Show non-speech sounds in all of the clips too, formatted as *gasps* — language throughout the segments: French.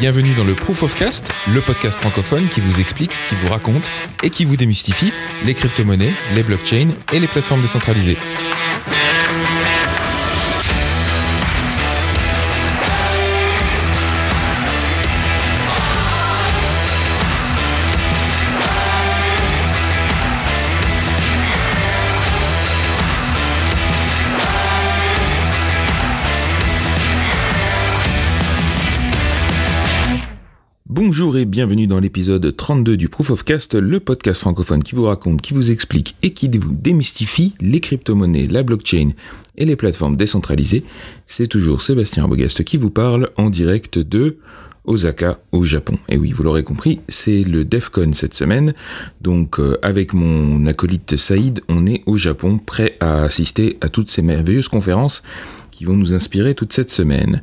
Bienvenue dans le Proof of Cast, le podcast francophone qui vous explique, qui vous raconte et qui vous démystifie les crypto-monnaies, les blockchains et les plateformes décentralisées. Bienvenue dans l'épisode 32 du Proof of Cast, le podcast francophone qui vous raconte, qui vous explique et qui vous démystifie les crypto-monnaies, la blockchain et les plateformes décentralisées. C'est toujours Sébastien Bogast qui vous parle en direct de Osaka au Japon. Et oui, vous l'aurez compris, c'est le DEFCON cette semaine. Donc euh, avec mon acolyte Saïd, on est au Japon prêt à assister à toutes ces merveilleuses conférences qui vont nous inspirer toute cette semaine.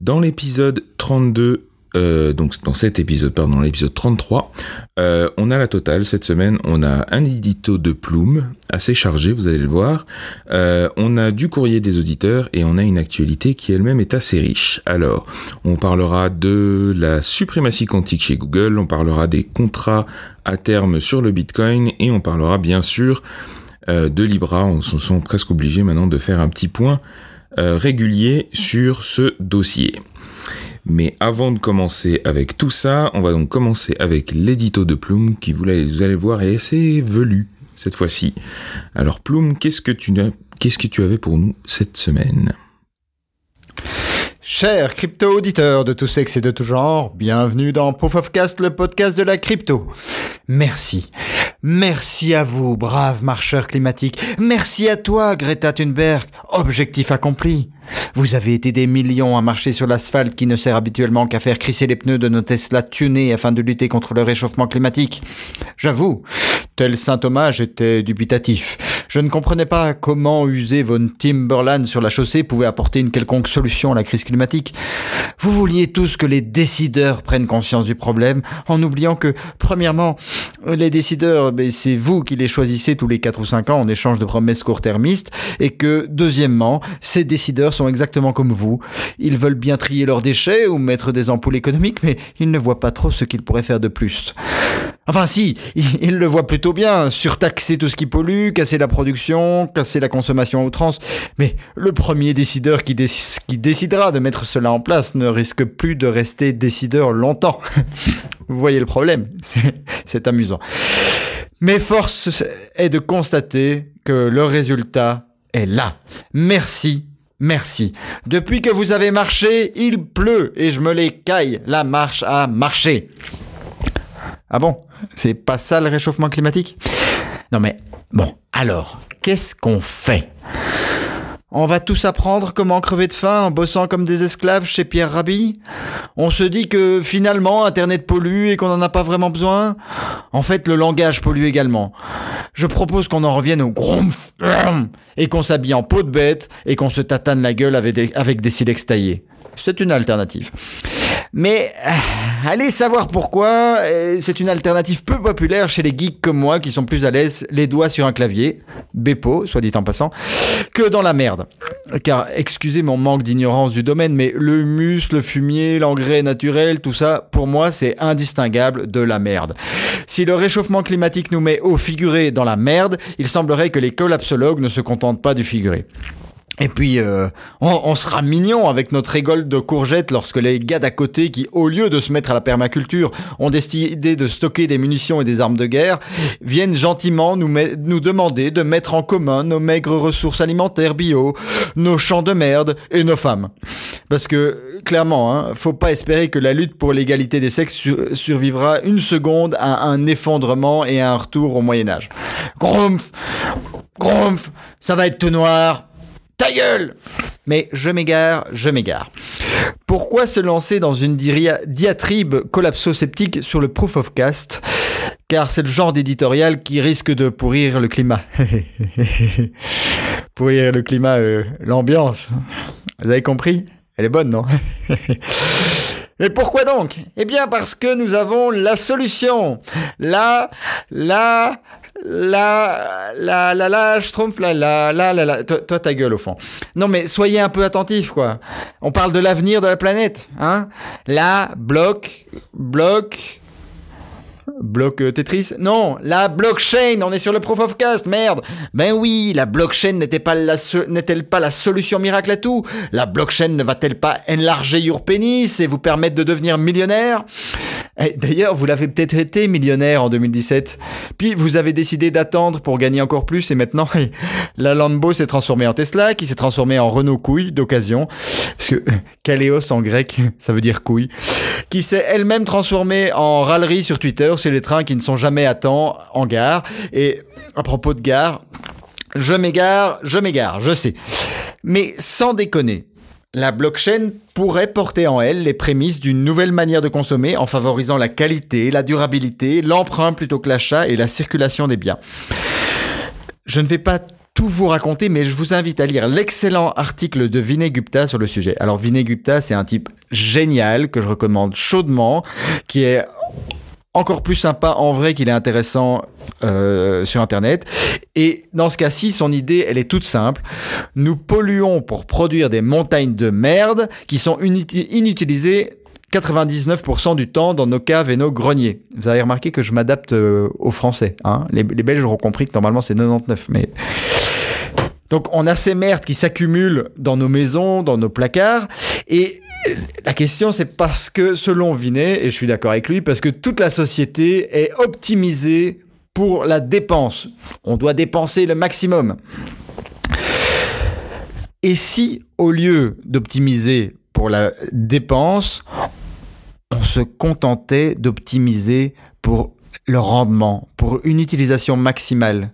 Dans l'épisode 32 euh, donc dans cet épisode, pardon, l'épisode 33, euh, on a la totale cette semaine. On a un édito de Plume assez chargé, vous allez le voir. Euh, on a du courrier des auditeurs et on a une actualité qui elle-même est assez riche. Alors, on parlera de la suprématie quantique chez Google, on parlera des contrats à terme sur le Bitcoin et on parlera bien sûr de Libra. On se sent presque obligé maintenant de faire un petit point régulier sur ce dossier. Mais avant de commencer avec tout ça, on va donc commencer avec l'édito de Plume qui, vous allez voir, est assez velu cette fois-ci. Alors Plume, qu'est-ce que tu qu'est-ce que tu avais pour nous cette semaine? Chers crypto-auditeurs de tous sexes et de tout genre, bienvenue dans Proof of Cast, le podcast de la crypto. Merci. Merci à vous, braves marcheurs climatiques. Merci à toi, Greta Thunberg. Objectif accompli. Vous avez été des millions à marcher sur l'asphalte qui ne sert habituellement qu'à faire crisser les pneus de nos Tesla tunés afin de lutter contre le réchauffement climatique. J'avoue, tel saint Thomas, j'étais dubitatif. Je ne comprenais pas comment user von Timberland sur la chaussée pouvait apporter une quelconque solution à la crise climatique. Vous vouliez tous que les décideurs prennent conscience du problème, en oubliant que, premièrement, les décideurs, ben, c'est vous qui les choisissez tous les 4 ou 5 ans en échange de promesses court-termistes, et que, deuxièmement, ces décideurs sont exactement comme vous. Ils veulent bien trier leurs déchets ou mettre des ampoules économiques, mais ils ne voient pas trop ce qu'ils pourraient faire de plus. Enfin si, ils le voient plutôt bien, surtaxer tout ce qui pollue, casser la production, casser la consommation à outrance. Mais le premier décideur qui, qui décidera de mettre cela en place ne risque plus de rester décideur longtemps. *laughs* Vous voyez le problème, c'est amusant. Mais force est de constater que le résultat est là. Merci Merci. Depuis que vous avez marché, il pleut et je me les caille. La marche a marché. Ah bon? C'est pas ça le réchauffement climatique? Non mais bon, alors, qu'est-ce qu'on fait? On va tous apprendre comment crever de faim en bossant comme des esclaves chez Pierre Rabhi? On se dit que finalement Internet pollue et qu'on n'en a pas vraiment besoin? En fait, le langage pollue également. Je propose qu'on en revienne au grom et qu'on s'habille en peau de bête et qu'on se tatane la gueule avec des, avec des silex taillés. C'est une alternative. Mais euh, allez savoir pourquoi, euh, c'est une alternative peu populaire chez les geeks comme moi qui sont plus à l'aise les doigts sur un clavier, Bepo, soit dit en passant, que dans la merde. Car excusez mon manque d'ignorance du domaine, mais le humus, le fumier, l'engrais naturel, tout ça, pour moi, c'est indistinguable de la merde. Si le réchauffement climatique nous met au figuré dans la merde, il semblerait que les collapsologues ne se contentent pas du figuré. Et puis, euh, on, sera mignon avec notre rigole de courgettes lorsque les gars d'à côté qui, au lieu de se mettre à la permaculture, ont décidé de stocker des munitions et des armes de guerre, viennent gentiment nous, nous demander de mettre en commun nos maigres ressources alimentaires bio, nos champs de merde et nos femmes. Parce que, clairement, hein, faut pas espérer que la lutte pour l'égalité des sexes survivra une seconde à un effondrement et à un retour au Moyen-Âge. Grumpf Grumpf Ça va être tout noir ta gueule Mais je m'égare, je m'égare. Pourquoi se lancer dans une diatribe collapso-sceptique sur le proof of cast Car c'est le genre d'éditorial qui risque de pourrir le climat. *laughs* pourrir le climat, euh, l'ambiance. Vous avez compris? Elle est bonne, non? *laughs* Mais pourquoi donc? Eh bien parce que nous avons la solution. La, la, La, la, la, la, Schtroumpf, la, la, la, la, la. Toi, toi, ta gueule au fond. Non, mais soyez un peu attentifs, quoi. On parle de l'avenir de la planète, hein. La, bloc, bloc, Bloc euh, Tetris Non, la blockchain, on est sur le proof of cast, merde Ben oui, la blockchain n'était pas la n'est-elle pas la solution miracle à tout? La blockchain ne va-t-elle pas enlarger your pénis et vous permettre de devenir millionnaire? Eh, D'ailleurs, vous l'avez peut-être été millionnaire en 2017. Puis vous avez décidé d'attendre pour gagner encore plus et maintenant, *laughs* la Lambo s'est transformée en Tesla, qui s'est transformée en Renault couille d'occasion. Parce que *laughs* Kaléos en grec, *laughs* ça veut dire couille. Qui s'est elle-même transformée en râlerie sur Twitter c'est les trains qui ne sont jamais à temps en gare. Et à propos de gare, je m'égare, je m'égare, je sais. Mais sans déconner, la blockchain pourrait porter en elle les prémices d'une nouvelle manière de consommer en favorisant la qualité, la durabilité, l'emprunt plutôt que l'achat et la circulation des biens. Je ne vais pas tout vous raconter, mais je vous invite à lire l'excellent article de Vinay Gupta sur le sujet. Alors Vinay Gupta, c'est un type génial que je recommande chaudement, qui est encore plus sympa en vrai qu'il est intéressant euh, sur Internet. Et dans ce cas-ci, son idée, elle est toute simple. Nous polluons pour produire des montagnes de merde qui sont inutilisées 99% du temps dans nos caves et nos greniers. Vous avez remarqué que je m'adapte euh, aux Français. Hein les, les Belges auront compris que normalement c'est 99, mais... Donc on a ces merdes qui s'accumulent dans nos maisons, dans nos placards, et la question, c'est parce que, selon Vinet, et je suis d'accord avec lui, parce que toute la société est optimisée pour la dépense. On doit dépenser le maximum. Et si, au lieu d'optimiser pour la dépense, on se contentait d'optimiser pour le rendement, pour une utilisation maximale?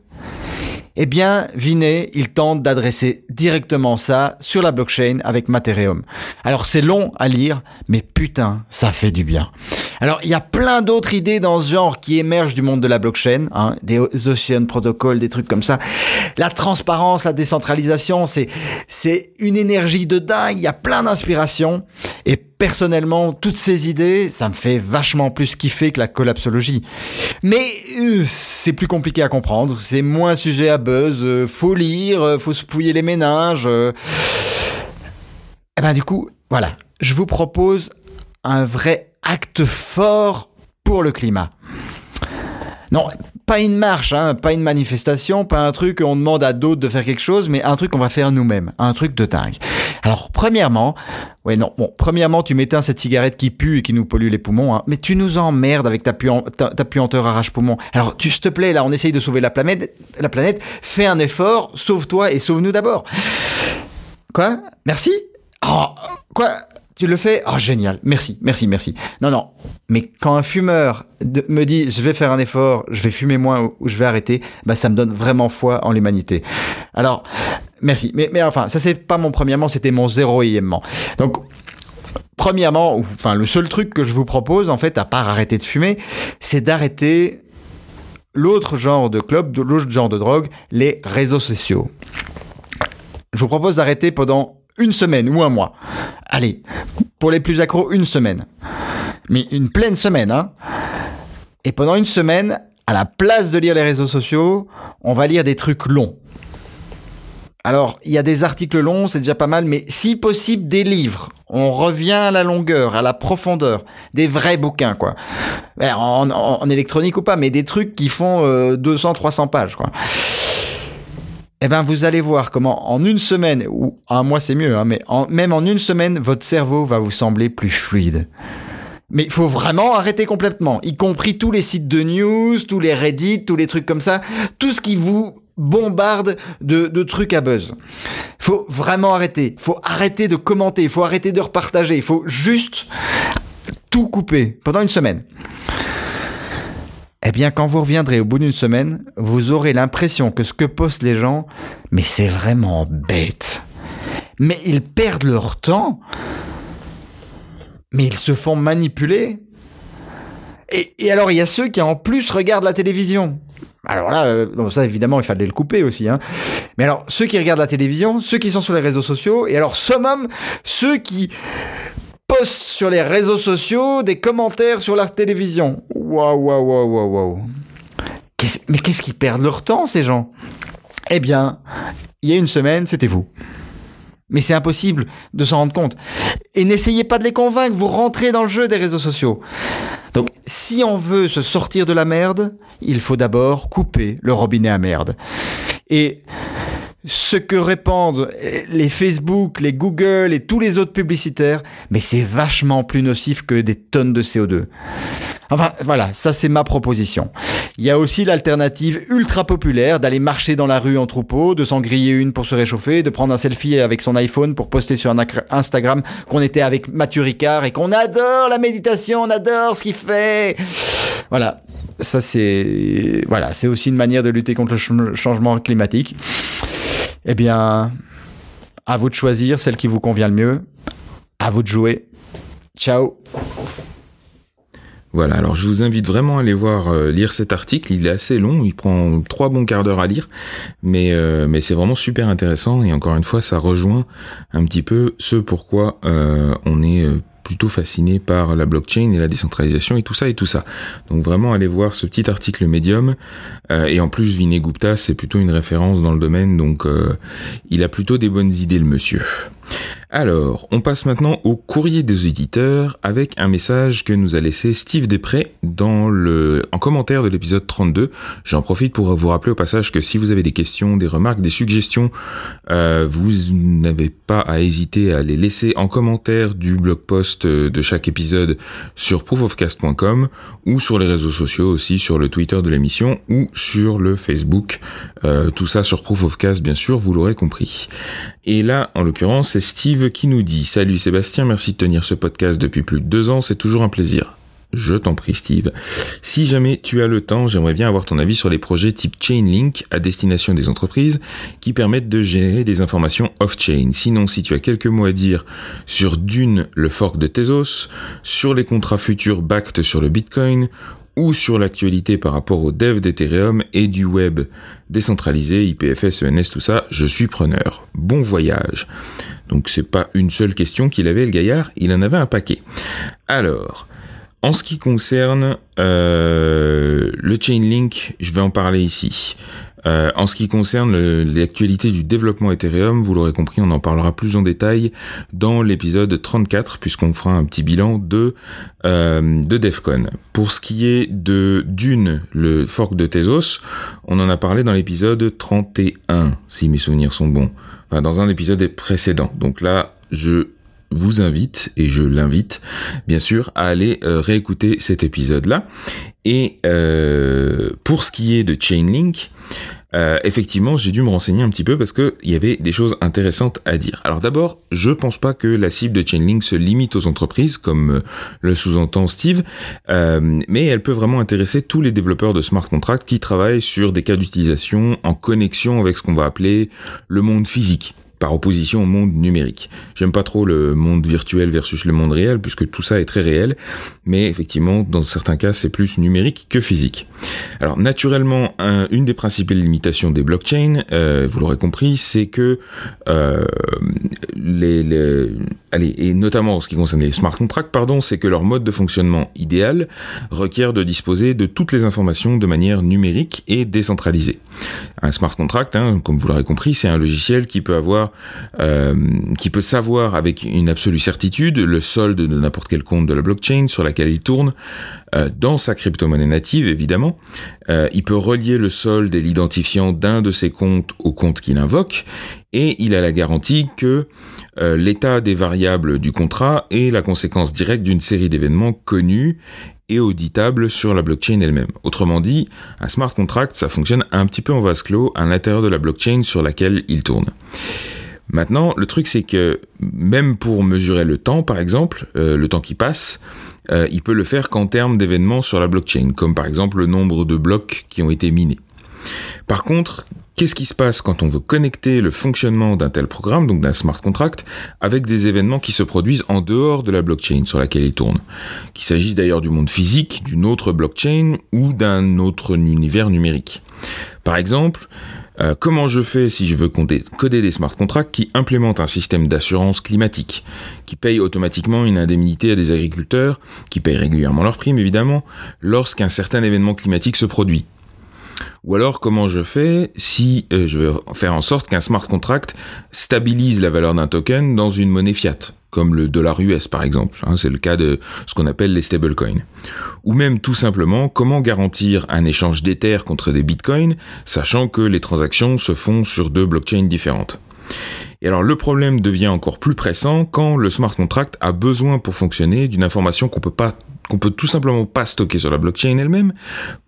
Eh bien, Vinay, il tente d'adresser directement ça sur la blockchain avec Materium. Alors c'est long à lire, mais putain, ça fait du bien. Alors il y a plein d'autres idées dans ce genre qui émergent du monde de la blockchain, hein, des Ocean Protocol, des trucs comme ça. La transparence, la décentralisation, c'est c'est une énergie de dingue. Il y a plein d'inspirations personnellement, toutes ces idées, ça me fait vachement plus kiffer que la collapsologie. Mais euh, c'est plus compliqué à comprendre, c'est moins sujet à buzz, euh, faut lire, euh, faut se fouiller les ménages. Et eh ben du coup, voilà, je vous propose un vrai acte fort pour le climat. Non, pas une marche, hein, pas une manifestation, pas un truc on demande à d'autres de faire quelque chose, mais un truc qu'on va faire nous-mêmes, un truc de dingue. Alors, premièrement, ouais, non, bon, premièrement, tu m'éteins cette cigarette qui pue et qui nous pollue les poumons, hein, mais tu nous emmerdes avec ta, puanteur arrache-poumon. Alors, tu, te plaît, là, on essaye de sauver la planète, la planète, fais un effort, sauve-toi et sauve-nous d'abord. Quoi? Merci? Oh, quoi? Tu le fais? Oh, génial. Merci, merci, merci. Non, non. Mais quand un fumeur me dit je vais faire un effort, je vais fumer moins ou je vais arrêter, bah, ça me donne vraiment foi en l'humanité. Alors, merci. Mais, mais enfin, ça, c'est pas mon premièrement, c'était mon zéroièmement. Donc, premièrement, enfin, le seul truc que je vous propose, en fait, à part arrêter de fumer, c'est d'arrêter l'autre genre de club, l'autre genre de drogue, les réseaux sociaux. Je vous propose d'arrêter pendant une semaine ou un mois. Allez, pour les plus accros, une semaine. Mais une pleine semaine, hein. Et pendant une semaine, à la place de lire les réseaux sociaux, on va lire des trucs longs. Alors, il y a des articles longs, c'est déjà pas mal, mais si possible, des livres. On revient à la longueur, à la profondeur. Des vrais bouquins, quoi. En, électronique ou pas, mais des trucs qui font 200-300 euh, pages, quoi eh ben vous allez voir comment en une semaine, ou un mois c'est mieux, hein, mais même en une semaine, votre cerveau va vous sembler plus fluide. Mais il faut vraiment arrêter complètement, y compris tous les sites de news, tous les Reddit, tous les trucs comme ça, tout ce qui vous bombarde de, trucs à buzz. Il faut vraiment arrêter. Il faut arrêter de commenter. Il faut arrêter de repartager. Il faut juste tout couper pendant une semaine. Eh bien, quand vous reviendrez au bout d'une semaine, vous aurez l'impression que ce que postent les gens, mais c'est vraiment bête. Mais ils perdent leur temps. Mais ils se font manipuler. Et, alors, il y a ceux qui en plus regardent la télévision. Alors là, euh, ça évidemment, il fallait le couper aussi. Hein. Mais alors, ceux qui regardent la télévision, ceux qui sont sur les réseaux sociaux, et alors, summum, ceux qui postent sur les réseaux sociaux des commentaires sur la télévision. Waouh, waouh, waouh, waouh, waouh. mais qu'est-ce qu'ils perdent leur temps, ces gens? Eh bien, il y a une semaine, c'était vous. Mais c'est impossible de s'en rendre compte. Et n'essayez pas de les convaincre, vous rentrez dans le jeu des réseaux sociaux. Donc, si on veut se sortir de la merde, il faut d'abord couper le robinet à merde. Et ce que répandent les Facebook, les Google et tous les autres publicitaires, mais c'est vachement plus nocif que des tonnes de CO2. Voilà, ça c'est ma proposition. Il y a aussi l'alternative ultra populaire d'aller marcher dans la rue en troupeau, de s'en griller une pour se réchauffer, de prendre un selfie avec son iPhone pour poster sur Instagram qu'on était avec Mathieu Ricard et qu'on adore la méditation, on adore ce qu'il fait. Voilà, ça c'est aussi une manière de lutter contre le changement climatique. Eh bien, à vous de choisir celle qui vous convient le mieux. À vous de jouer. Ciao. Voilà, alors je vous invite vraiment à aller voir euh, lire cet article. Il est assez long, il prend trois bons quarts d'heure à lire, mais euh, mais c'est vraiment super intéressant et encore une fois, ça rejoint un petit peu ce pourquoi euh, on est plutôt fasciné par la blockchain et la décentralisation et tout ça et tout ça. Donc vraiment allez voir ce petit article Medium et en plus Vinay Gupta c'est plutôt une référence dans le domaine donc il a plutôt des bonnes idées le monsieur. Alors, on passe maintenant au courrier des éditeurs avec un message que nous a laissé Steve Després dans le, en commentaire de l'épisode 32. J'en profite pour vous rappeler au passage que si vous avez des questions, des remarques, des suggestions, euh, vous n'avez pas à hésiter à les laisser en commentaire du blog post de chaque épisode sur proofofcast.com ou sur les réseaux sociaux aussi, sur le Twitter de l'émission ou sur le Facebook. Euh, tout ça sur Proof of Cast, bien sûr, vous l'aurez compris. Et là, en l'occurrence, c'est Steve qui nous dit Salut Sébastien, merci de tenir ce podcast depuis plus de deux ans, c'est toujours un plaisir. Je t'en prie Steve. Si jamais tu as le temps, j'aimerais bien avoir ton avis sur les projets type Chainlink à destination des entreprises qui permettent de gérer des informations off-chain. Sinon, si tu as quelques mots à dire sur Dune, le fork de Tezos, sur les contrats futurs backed sur le Bitcoin ou sur l'actualité par rapport au dev d'Ethereum et du web décentralisé, IPFS, ENS, tout ça, je suis preneur. Bon voyage. Donc c'est pas une seule question qu'il avait le gaillard, il en avait un paquet. Alors, en ce qui concerne euh, le Chainlink, je vais en parler ici. Euh, en ce qui concerne l'actualité du développement Ethereum, vous l'aurez compris, on en parlera plus en détail dans l'épisode 34, puisqu'on fera un petit bilan de, euh, de DEFCON. Pour ce qui est de Dune, le fork de Tezos, on en a parlé dans l'épisode 31, si mes souvenirs sont bons. Enfin, dans un épisode précédent. Donc là, je vous invite, et je l'invite, bien sûr, à aller euh, réécouter cet épisode-là. Et euh, pour ce qui est de Chainlink, euh, effectivement, j'ai dû me renseigner un petit peu parce qu'il y avait des choses intéressantes à dire. Alors d'abord, je pense pas que la cible de Chainlink se limite aux entreprises, comme le sous-entend Steve, mais elle peut vraiment intéresser tous les développeurs de smart contracts qui travaillent sur des cas d'utilisation en connexion avec ce qu'on va appeler le monde physique par opposition au monde numérique. J'aime pas trop le monde virtuel versus le monde réel, puisque tout ça est très réel, mais effectivement, dans certains cas, c'est plus numérique que physique. Alors, naturellement, une des principales limitations des blockchains, euh, vous l'aurez compris, c'est que euh, les, allez, et notamment en ce qui concerne les smart contracts, pardon, c'est que leur mode de fonctionnement idéal requiert de disposer de toutes les informations de manière numérique et décentralisée. Un smart contract, hein, comme vous l'aurez compris, c'est un logiciel qui peut avoir euh, qui peut savoir avec une absolue certitude le solde de n'importe quel compte de la blockchain sur laquelle il tourne, euh, dans sa crypto-monnaie native évidemment. Euh, il peut relier le solde et l'identifiant d'un de ses comptes au compte qu'il invoque, et il a la garantie que l'état des variables du contrat est la conséquence directe d'une série d'événements connus et auditables sur la blockchain elle-même. Autrement dit, un smart contract, ça fonctionne un petit peu en vase clos à l'intérieur de la blockchain sur laquelle il tourne. Maintenant, le truc c'est que même pour mesurer le temps, par exemple, euh, le temps qui passe, euh, il peut le faire qu'en termes d'événements sur la blockchain, comme par exemple le nombre de blocs qui ont été minés. Par contre, qu'est-ce qui se passe quand on veut connecter le fonctionnement d'un tel programme, donc d'un smart contract, avec des événements qui se produisent en dehors de la blockchain sur laquelle il tourne? Qu'il s'agisse d'ailleurs du monde physique, d'une autre blockchain ou d'un autre univers numérique. Par exemple, euh, comment je fais si je veux coder des smart contracts qui implémentent un système d'assurance climatique, qui paye automatiquement une indemnité à des agriculteurs, qui payent régulièrement leurs primes évidemment, lorsqu'un certain événement climatique se produit? Ou alors comment je fais si euh, je veux faire en sorte qu'un smart contract stabilise la valeur d'un token dans une monnaie fiat, comme le dollar US par exemple. Hein, c'est le cas de ce qu'on appelle les stablecoins. Ou même tout simplement comment garantir un échange d'Ether contre des bitcoins, sachant que les transactions se font sur deux blockchains différentes. Et alors le problème devient encore plus pressant quand le smart contract a besoin pour fonctionner d'une information qu'on peut pas qu'on peut tout simplement pas stocker sur la blockchain elle-même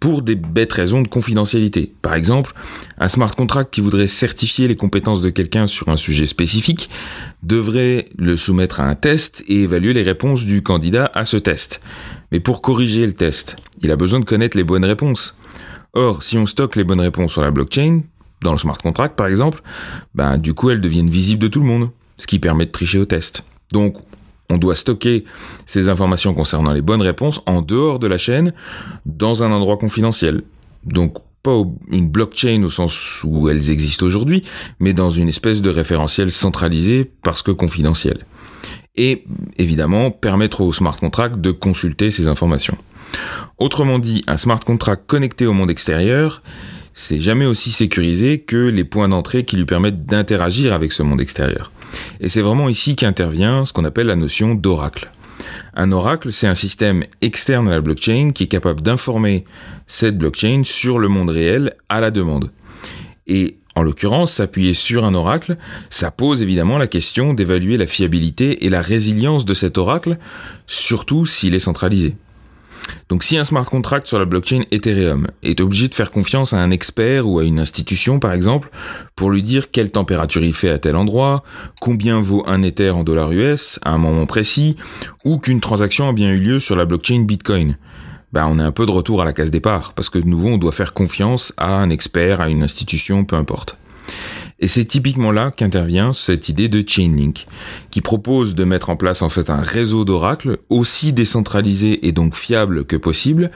pour des bêtes raisons de confidentialité. Par exemple, un smart contract qui voudrait certifier les compétences de quelqu'un sur un sujet spécifique devrait le soumettre à un test et évaluer les réponses du candidat à ce test. Mais pour corriger le test, il a besoin de connaître les bonnes réponses. Or, si on stocke les bonnes réponses sur la blockchain, dans le smart contract par exemple, ben du coup elles deviennent visibles de tout le monde, ce qui permet de tricher au test. Donc on doit stocker ces informations concernant les bonnes réponses en dehors de la chaîne, dans un endroit confidentiel. Donc pas une blockchain au sens où elles existent aujourd'hui, mais dans une espèce de référentiel centralisé parce que confidentiel. Et évidemment, permettre au smart contract de consulter ces informations. Autrement dit, un smart contract connecté au monde extérieur, c'est jamais aussi sécurisé que les points d'entrée qui lui permettent d'interagir avec ce monde extérieur. Et c'est vraiment ici qu'intervient ce qu'on appelle la notion d'oracle. Un oracle, c'est un système externe à la blockchain qui est capable d'informer cette blockchain sur le monde réel à la demande. Et en l'occurrence, s'appuyer sur un oracle, ça pose évidemment la question d'évaluer la fiabilité et la résilience de cet oracle, surtout s'il est centralisé. Donc si un smart contract sur la blockchain Ethereum est obligé de faire confiance à un expert ou à une institution par exemple pour lui dire quelle température il fait à tel endroit, combien vaut un Ether en dollars US à un moment précis, ou qu'une transaction a bien eu lieu sur la blockchain Bitcoin, ben on est un peu de retour à la case départ, parce que de nouveau on doit faire confiance à un expert, à une institution, peu importe. Et c'est typiquement là qu'intervient cette idée de Chainlink, qui propose de mettre en place en fait un réseau d'oracles aussi décentralisé et donc fiable que possible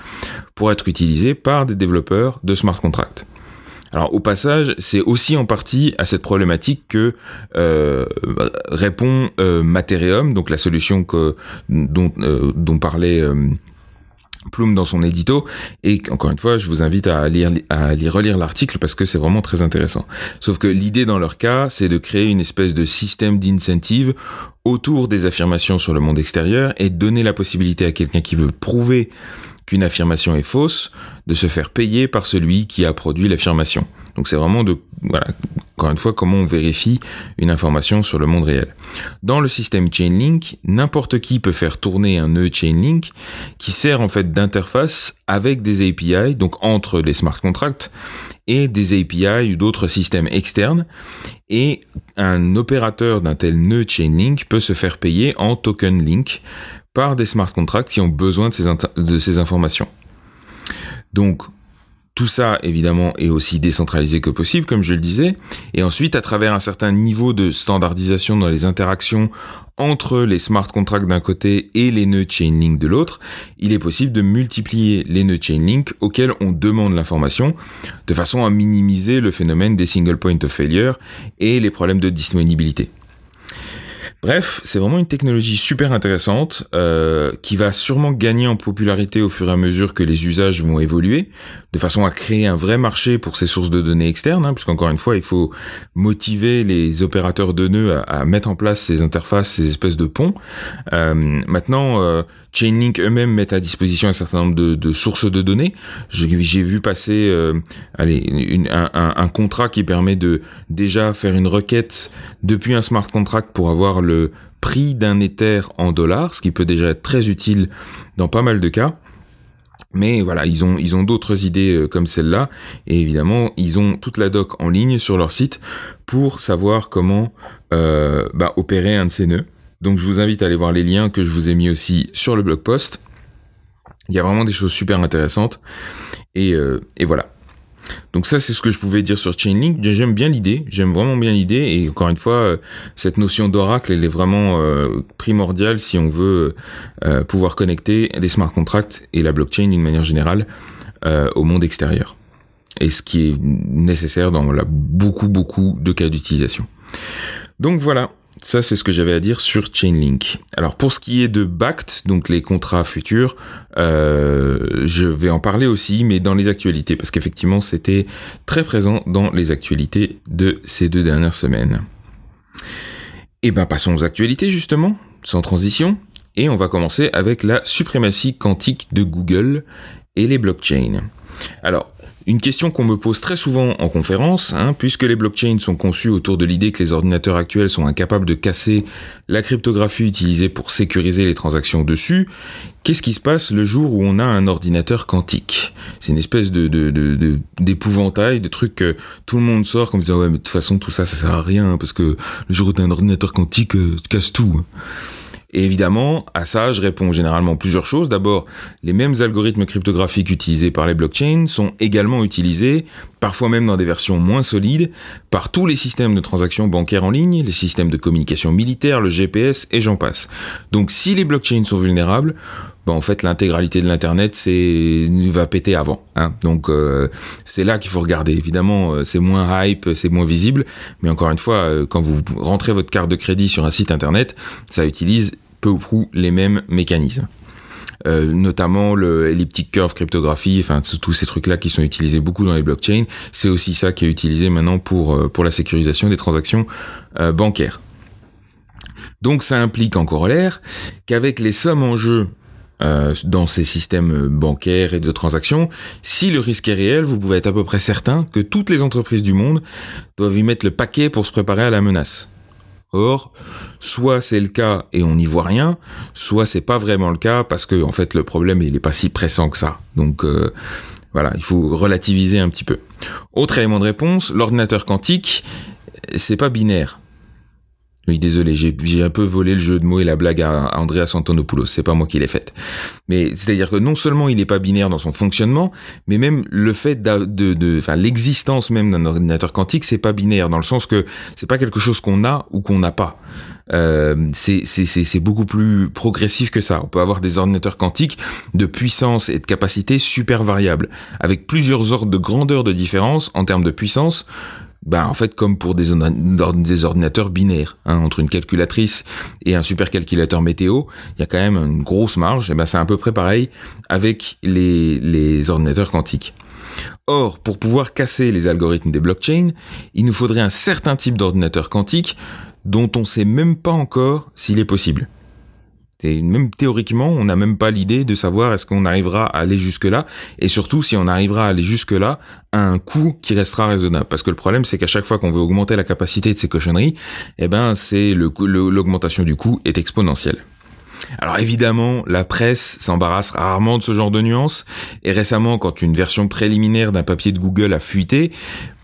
pour être utilisé par des développeurs de smart contracts. Alors au passage, c'est aussi en partie à cette problématique que euh, répond euh, Materium, donc la solution que, dont, euh, dont parlait Plume dans son édito et encore une fois je vous invite à lire à lire relire l'article parce que c'est vraiment très intéressant. Sauf que l'idée dans leur cas c'est de créer une espèce de système d'incentive autour des affirmations sur le monde extérieur et donner la possibilité à quelqu'un qui veut prouver qu'une affirmation est fausse de se faire payer par celui qui a produit l'affirmation. Donc c'est vraiment de, voilà, encore une fois, comment on vérifie une information sur le monde réel. Dans le système Chainlink, n'importe qui peut faire tourner un nœud Chainlink qui sert en fait d'interface avec des API, donc entre les smart contracts et des API ou d'autres systèmes externes. Et un opérateur d'un tel nœud Chainlink peut se faire payer en token link par des smart contracts qui ont besoin de ces, de ces informations. Donc, tout ça, évidemment, est aussi décentralisé que possible, comme je le disais. Et ensuite, à travers un certain niveau de standardisation dans les interactions entre les smart contracts d'un côté et les nœuds Chainlink de l'autre, il est possible de multiplier les nœuds Chainlink auxquels on demande l'information, de façon à minimiser le phénomène des single point of failure et les problèmes de disponibilité. Bref, c'est vraiment une technologie super intéressante euh, qui va sûrement gagner en popularité au fur et à mesure que les usages vont évoluer, de façon à créer un vrai marché pour ces sources de données externes, hein, puisqu'encore une fois, il faut motiver les opérateurs de nœuds à, mettre en place ces interfaces, ces espèces de ponts. Euh, maintenant, euh, Chainlink eux-mêmes mettent à disposition un certain nombre de, sources de données. J'ai vu passer euh, allez, un, un, contrat qui permet de déjà faire une requête depuis un smart contract pour avoir prix d'un Ether en dollars, ce qui peut déjà être très utile dans pas mal de cas. Mais voilà, ils ont ils ont d'autres idées euh, comme celle-là et évidemment ils ont toute la doc en ligne sur leur site pour savoir comment euh, bah, opérer un de ces nœuds. Donc je vous invite à aller voir les liens que je vous ai mis aussi sur le blog post. Il y a vraiment des choses super intéressantes. Et, euh, et voilà. Donc ça, c'est ce que je pouvais dire sur Chainlink. J'aime bien l'idée, j'aime vraiment bien l'idée. Et encore une fois, euh, cette notion d'oracle, elle est vraiment euh, primordiale si on veut pouvoir connecter des smart contracts et la blockchain d'une manière générale au monde extérieur. Et ce qui est nécessaire dans beaucoup, beaucoup de cas d'utilisation. Donc voilà, Ça, c'est ce que j'avais à dire sur Chainlink. Alors, pour ce qui est de BACT, donc les contrats futurs, euh, je vais en parler aussi, mais dans les actualités, parce qu'effectivement, c'était très présent dans les actualités de ces deux dernières semaines. Eh ben, passons aux actualités, justement, sans transition. Et on va commencer avec la suprématie quantique de Google et les blockchains. Alors, une question qu'on me pose très souvent en conférence, hein, puisque les blockchains sont conçus autour de l'idée que les ordinateurs actuels sont incapables de casser la cryptographie utilisée pour sécuriser les transactions dessus, qu'est-ce qui se passe le jour où on a un ordinateur quantique? C'est une espèce de, d'épouvantail, de, truc que tout le monde sort comme disant ouais mais de toute façon tout ça ça sert à rien parce que le jour où tu as un ordinateur quantique, euh, tu casses tout. Et évidemment, à ça, je réponds généralement plusieurs choses. D'abord, les mêmes algorithmes cryptographiques utilisés par les blockchains sont également utilisés, parfois même dans des versions moins solides, par tous les systèmes de transactions bancaires en ligne, les systèmes de communication militaire, le GPS et j'en passe. Donc si les blockchains sont vulnérables, ben en fait l'intégralité de l'internet c'est va péter avant. Hein. Donc euh, c'est là qu'il faut regarder. Évidemment euh, c'est moins hype, c'est moins visible, mais encore une fois euh, quand vous rentrez votre carte de crédit sur un site internet, ça utilise peu ou prou les mêmes mécanismes. Euh, notamment le elliptic curve cryptographie, enfin tous ces trucs là qui sont utilisés beaucoup dans les blockchains, c'est aussi ça qui est utilisé maintenant pour pour la sécurisation des transactions bancaires. Donc ça implique en corollaire qu'avec les sommes en jeu euh, dans ces systèmes bancaires et de transactions, si le risque est réel, vous pouvez être à peu près certain que toutes les entreprises du monde doivent y mettre le paquet pour se préparer à la menace. Or, soit c'est le cas et on n'y voit rien, soit c'est pas vraiment le cas parce que en fait le problème il est pas si pressant que ça. Donc euh, voilà, il faut relativiser un petit peu. Autre élément de réponse, l'ordinateur quantique, c'est pas binaire. Oui, désolé, j'ai un peu volé le jeu de mots et la blague à, Andreas Antonopoulos, c'est pas moi qui l'ai faite. Mais c'est-à-dire que non seulement il n'est pas binaire dans son fonctionnement, mais même le fait de, de, enfin l'existence même d'un ordinateur quantique, c'est pas binaire dans le sens que c'est pas quelque chose qu'on a ou qu'on n'a pas. Euh, c'est beaucoup plus progressif que ça. On peut avoir des ordinateurs quantiques de puissance et de capacité super variables, avec plusieurs ordres de grandeur de différence en termes de puissance ben en fait comme pour des, ordinateurs binaires hein, entre une calculatrice et un supercalculateur météo il y a quand même une grosse marge et ben c'est à peu près pareil avec les ordinateurs quantiques Or, pour pouvoir casser les algorithmes des blockchains, il nous faudrait un certain type d'ordinateur quantique dont on ne sait même pas encore s'il est possible. Et même théoriquement, on n'a même pas l'idée de savoir est-ce qu'on arrivera à aller jusque-là, et surtout si on arrivera à aller jusque-là à un coût qui restera raisonnable. Parce que le problème, c'est qu'à chaque fois qu'on veut augmenter la capacité de ces cochonneries, eh ben, c'est l'augmentation du coût est exponentielle. Alors évidemment, la presse s'embarrasse rarement de ce genre de nuances, et récemment, quand une version préliminaire d'un papier de Google a fuité,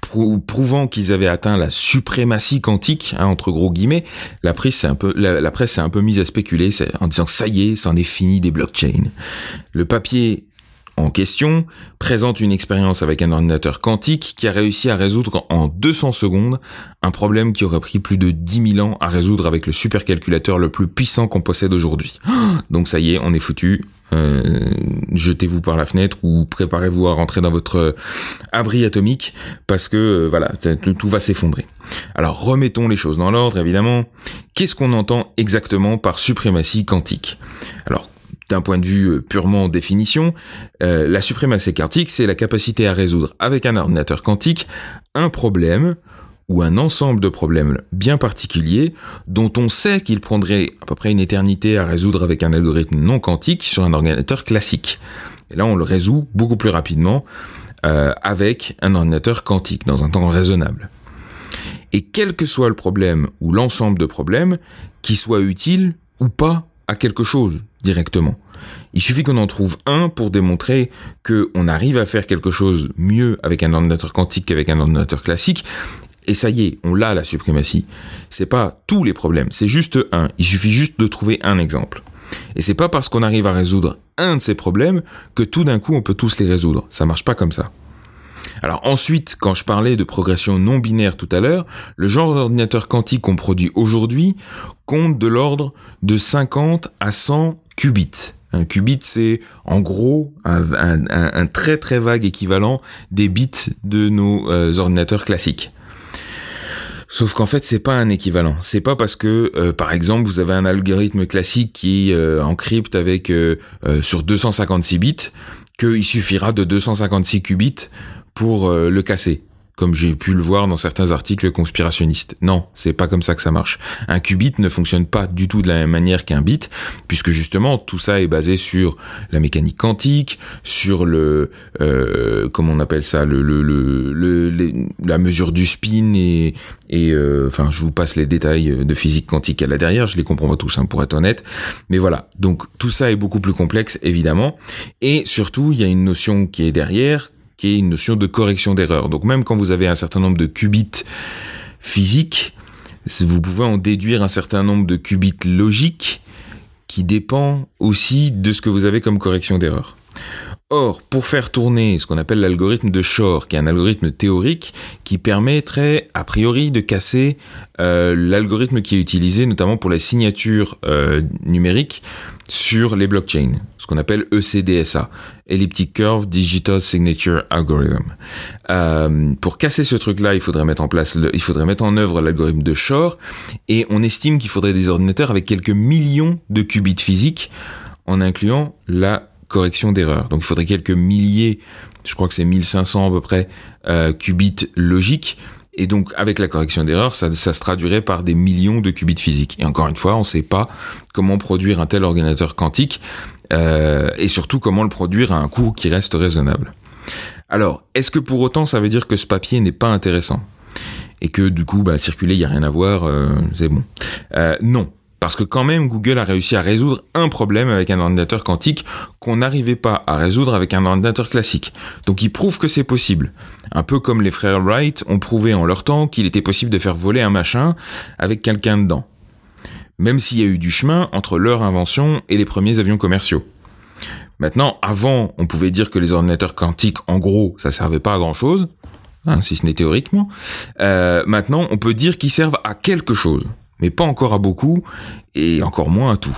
prouvant qu'ils avaient atteint la suprématie quantique, hein, entre gros guillemets, la presse s'est un peu, la, presse s'est un peu mise à spéculer en disant ça y est, c'en est fini des blockchains. Le papier en question présente une expérience avec un ordinateur quantique qui a réussi à résoudre en 200 secondes un problème qui aurait pris plus de 10 000 ans à résoudre avec le supercalculateur le plus puissant qu'on possède aujourd'hui. *gasps* Donc ça y est, on est foutu. Euh, jetez-vous par la fenêtre ou préparez-vous à rentrer dans votre abri atomique parce que euh, voilà, tout va s'effondrer. Alors remettons les choses dans l'ordre évidemment. Qu'est-ce qu'on entend exactement par suprématie quantique? Alors d'un point de vue euh, purement définition, euh, la suprématie quantique, c'est la capacité à résoudre avec un ordinateur quantique un problème ou un ensemble de problèmes bien particuliers dont on sait qu'il prendrait à peu près une éternité à résoudre avec un algorithme non quantique sur un ordinateur classique. Et là, on le résout beaucoup plus rapidement euh, avec un ordinateur quantique dans un temps raisonnable. Et quel que soit le problème ou l'ensemble de problèmes, qui soit utile ou pas à quelque chose directement. Il suffit qu'on en trouve un pour démontrer qu'on arrive à faire quelque chose mieux avec un ordinateur quantique qu'avec un ordinateur classique. Et ça y est, on l'a la suprématie. C'est pas tous les problèmes, c'est juste un. Il suffit juste de trouver un exemple. Et c'est pas parce qu'on arrive à résoudre un de ces problèmes que tout d'un coup on peut tous les résoudre. Ça marche pas comme ça. Alors ensuite, quand je parlais de progression non binaire tout à l'heure, le genre d'ordinateur quantique qu'on produit aujourd'hui compte de l'ordre de 50 à 100 qubits. Un qubit, c'est en gros un, très très vague équivalent des bits de nos euh, ordinateurs classiques. Sauf qu'en fait, c'est pas un équivalent. C'est pas parce que, euh, par exemple, vous avez un algorithme classique qui euh, encrypte avec sur 256 bits qu'il suffira de 256 qubits pour le casser comme j'ai pu le voir dans certains articles conspirationnistes. Non, c'est pas comme ça que ça marche. Un qubit ne fonctionne pas du tout de la même manière qu'un bit, puisque justement tout ça est basé sur la mécanique quantique, sur le euh, comment on appelle ça, le, le, le, la mesure du spin et et euh, enfin je vous passe les détails de physique quantique à la derrière, je les comprends pas tous hein, pour être honnête, mais voilà. Donc tout ça est beaucoup plus complexe évidemment, et surtout il y a une notion qui est derrière qui est une notion de correction d'erreur. Donc même quand vous avez un certain nombre de qubits physiques, vous pouvez en déduire un certain nombre de qubits logiques qui dépend aussi de ce que vous avez comme correction d'erreur. Or, pour faire tourner ce qu'on appelle l'algorithme de Shor, qui est un algorithme théorique qui permettrait a priori de casser euh, l'algorithme qui est utilisé notamment pour la signature euh, numérique sur les blockchains, ce qu'on appelle ECDSA, Elliptic Curve Digital Signature Algorithm. Euh, pour casser ce truc-là, il faudrait mettre en place, il faudrait mettre en œuvre l'algorithme de Shor, et on estime qu'il faudrait des ordinateurs avec quelques millions de qubits physiques, en incluant la correction d'erreur. Donc il faudrait quelques milliers, je crois que c'est 1500 à peu près, euh, qubits logiques. Et donc avec la correction d'erreur, ça, se traduirait par des millions de qubits physiques. Et encore une fois, on ne sait pas comment produire un tel ordinateur quantique euh, et surtout comment le produire à un coût qui reste raisonnable. Alors, est-ce que pour autant ça veut dire que ce papier n'est pas intéressant? Et que du coup, bah, circuler, il y a rien à voir, euh, c'est bon. Non, parce que quand même, Google a réussi à résoudre un problème avec un ordinateur quantique qu'on n'arrivait pas à résoudre avec un ordinateur classique. Donc il prouve que c'est possible. Un peu comme les frères Wright ont prouvé en leur temps qu'il était possible de faire voler un machin avec quelqu'un dedans. Même s'il y a eu du chemin entre leur invention et les premiers avions commerciaux. Maintenant, avant, on pouvait dire que les ordinateurs quantiques, en gros, ça servait pas à grand chose, hein, si ce n'est théoriquement. Euh, maintenant, on peut dire qu'ils servent à quelque chose mais pas encore à beaucoup, et encore moins à tout.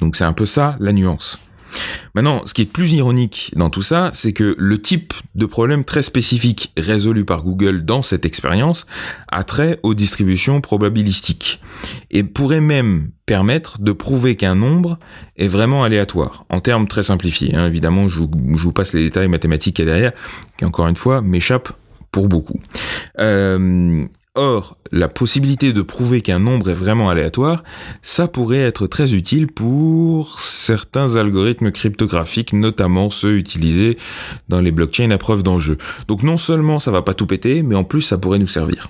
Donc c'est un peu ça la nuance. Maintenant, ce qui est plus ironique dans tout ça, c'est que le type de problème très spécifique résolu par Google dans cette expérience a trait aux distributions probabilistiques et pourrait même permettre de prouver qu'un nombre est vraiment aléatoire, en termes très simplifiés. Hein. Évidemment, je vous, passe les détails mathématiques derrière, qui encore une fois m'échappent pour beaucoup. Euh, Or, la possibilité de prouver qu'un nombre est vraiment aléatoire, ça pourrait être très utile pour certains algorithmes cryptographiques, notamment ceux utilisés dans les blockchains à preuve d'enjeu. Donc non seulement ça va pas tout péter, mais en plus ça pourrait nous servir.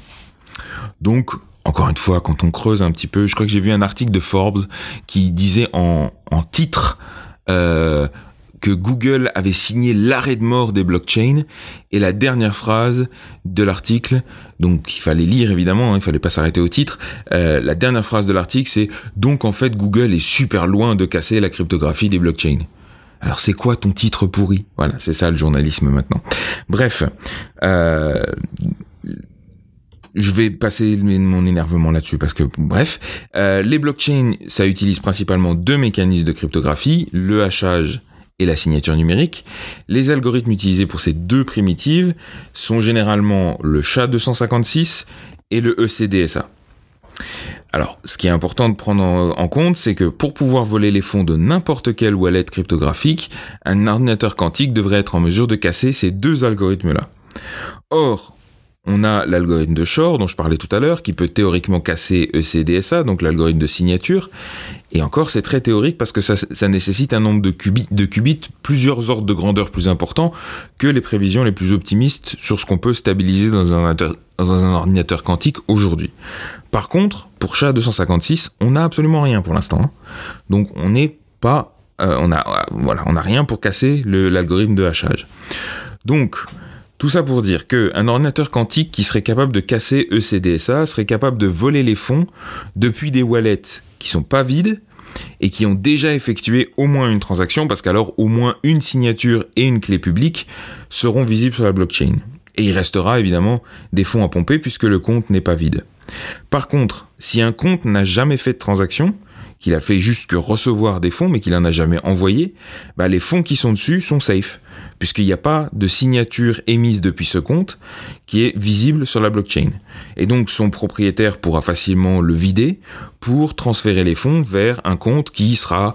Donc, encore une fois, quand on creuse un petit peu, je crois que j'ai vu un article de Forbes qui disait en, titre euh, que Google avait signé l'arrêt de mort des blockchains et la dernière phrase de l'article, donc il fallait lire évidemment, hein, il fallait pas s'arrêter au titre, euh, la dernière phrase de l'article c'est donc en fait Google est super loin de casser la cryptographie des blockchains. Alors c'est quoi ton titre pourri? Voilà, c'est ça le journalisme maintenant. Bref, euh, je vais passer mon énervement là-dessus parce que bref, euh, les blockchains, ça utilise principalement deux mécanismes de cryptographie, le hachage et la signature numérique. Les algorithmes utilisés pour ces deux primitives sont généralement le SHA-256 et le ECDSA. Alors, ce qui est important de prendre en compte, c'est que pour pouvoir voler les fonds de n'importe quelle wallet cryptographique, un ordinateur quantique devrait être en mesure de casser ces deux algorithmes-là. Or, on a l'algorithme de Shor dont je parlais tout à l'heure, qui peut théoriquement casser ECDSA, donc l'algorithme de signature. Et encore, c'est très théorique parce que ça, nécessite un nombre de qubits, plusieurs ordres de grandeur plus importants que les prévisions les plus optimistes sur ce qu'on peut stabiliser dans un, dans un ordinateur quantique aujourd'hui. Par contre, pour SHA-256, on n'a absolument rien pour l'instant. Hein. Donc on n'est pas, euh, on a, voilà, on n'a rien pour casser l'algorithme de hachage. Donc, tout ça pour dire qu'un ordinateur quantique qui serait capable de casser ECDSA serait capable de voler les fonds depuis des wallets qui sont pas vides et qui ont déjà effectué au moins une transaction parce qu'alors au moins une signature et une clé publique seront visibles sur la blockchain. Et il restera évidemment des fonds à pomper puisque le compte n'est pas vide. Par contre, si un compte n'a jamais fait de transaction, qu'il a fait juste que recevoir des fonds mais qu'il n'en a jamais envoyé, bah les fonds qui sont dessus sont safe puisqu'il n'y a pas de signature émise depuis ce compte qui est visible sur la blockchain. Et donc son propriétaire pourra facilement le vider pour transférer les fonds vers un compte qui sera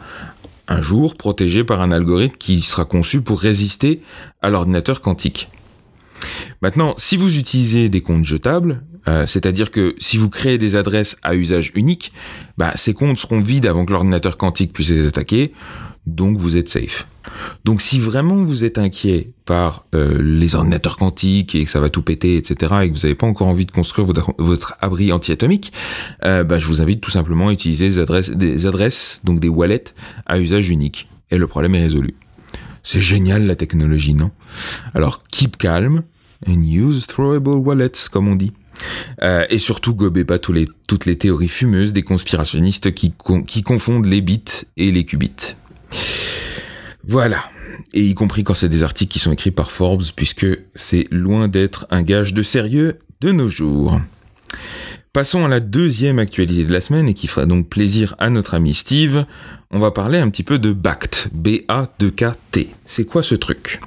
un jour protégé par un algorithme qui sera conçu pour résister à l'ordinateur quantique. Maintenant, si vous utilisez des comptes jetables, euh, c'est-à-dire que si vous créez des adresses à usage unique, bah, ces comptes seront vides avant que l'ordinateur quantique puisse les attaquer, donc vous êtes safe. Donc si vraiment vous êtes inquiet par euh, les ordinateurs quantiques et que ça va tout péter, etc., et que vous n'avez pas encore envie de construire votre, abri anti-atomique, euh, bah, je vous invite tout simplement à utiliser des adresses, des adresses, donc des wallets à usage unique. Et le problème est résolu. C'est génial la technologie, non? Alors keep calm and use throwable wallets, comme on dit. Euh, et surtout, gobez pas les, toutes les théories fumeuses des conspirationnistes qui, qui confondent les bits et les qubits. Voilà. Et y compris quand c'est des articles qui sont écrits par Forbes, puisque c'est loin d'être un gage de sérieux de nos jours. Passons à la deuxième actualité de la semaine et qui fera donc plaisir à notre ami Steve. On va parler un petit peu de BACT. B-A-2-K-T. C'est quoi ce truc?